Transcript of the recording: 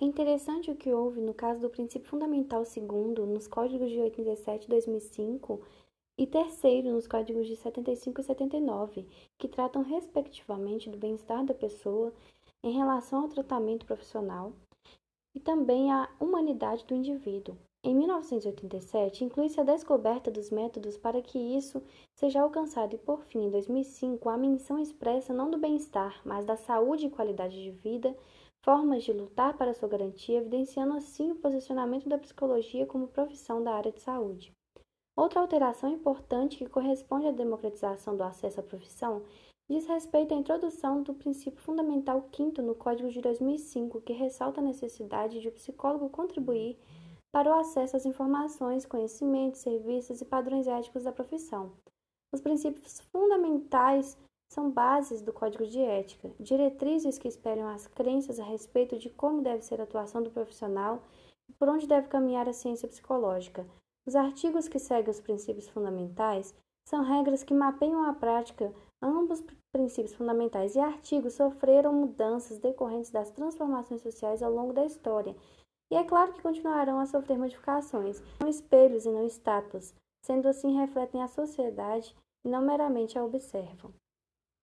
É interessante o que houve no caso do princípio fundamental segundo nos códigos de 87 e 2005 e terceiro nos códigos de 75 e 79, que tratam respectivamente do bem-estar da pessoa em relação ao tratamento profissional e também à humanidade do indivíduo. Em 1987, inclui-se a descoberta dos métodos para que isso seja alcançado e, por fim, em 2005, a menção expressa não do bem-estar, mas da saúde e qualidade de vida formas de lutar para sua garantia, evidenciando assim o posicionamento da psicologia como profissão da área de saúde. Outra alteração importante que corresponde à democratização do acesso à profissão diz respeito à introdução do princípio fundamental quinto no Código de 2005, que ressalta a necessidade de o psicólogo contribuir para o acesso às informações, conhecimentos, serviços e padrões éticos da profissão. Os princípios fundamentais são bases do código de ética, diretrizes que esperam as crenças a respeito de como deve ser a atuação do profissional e por onde deve caminhar a ciência psicológica. Os artigos que seguem os princípios fundamentais são regras que mapeiam a prática ambos princípios fundamentais e artigos sofreram mudanças decorrentes das transformações sociais ao longo da história. E é claro que continuarão a sofrer modificações, são espelhos e não estátuas, sendo assim refletem a sociedade e não meramente a observam.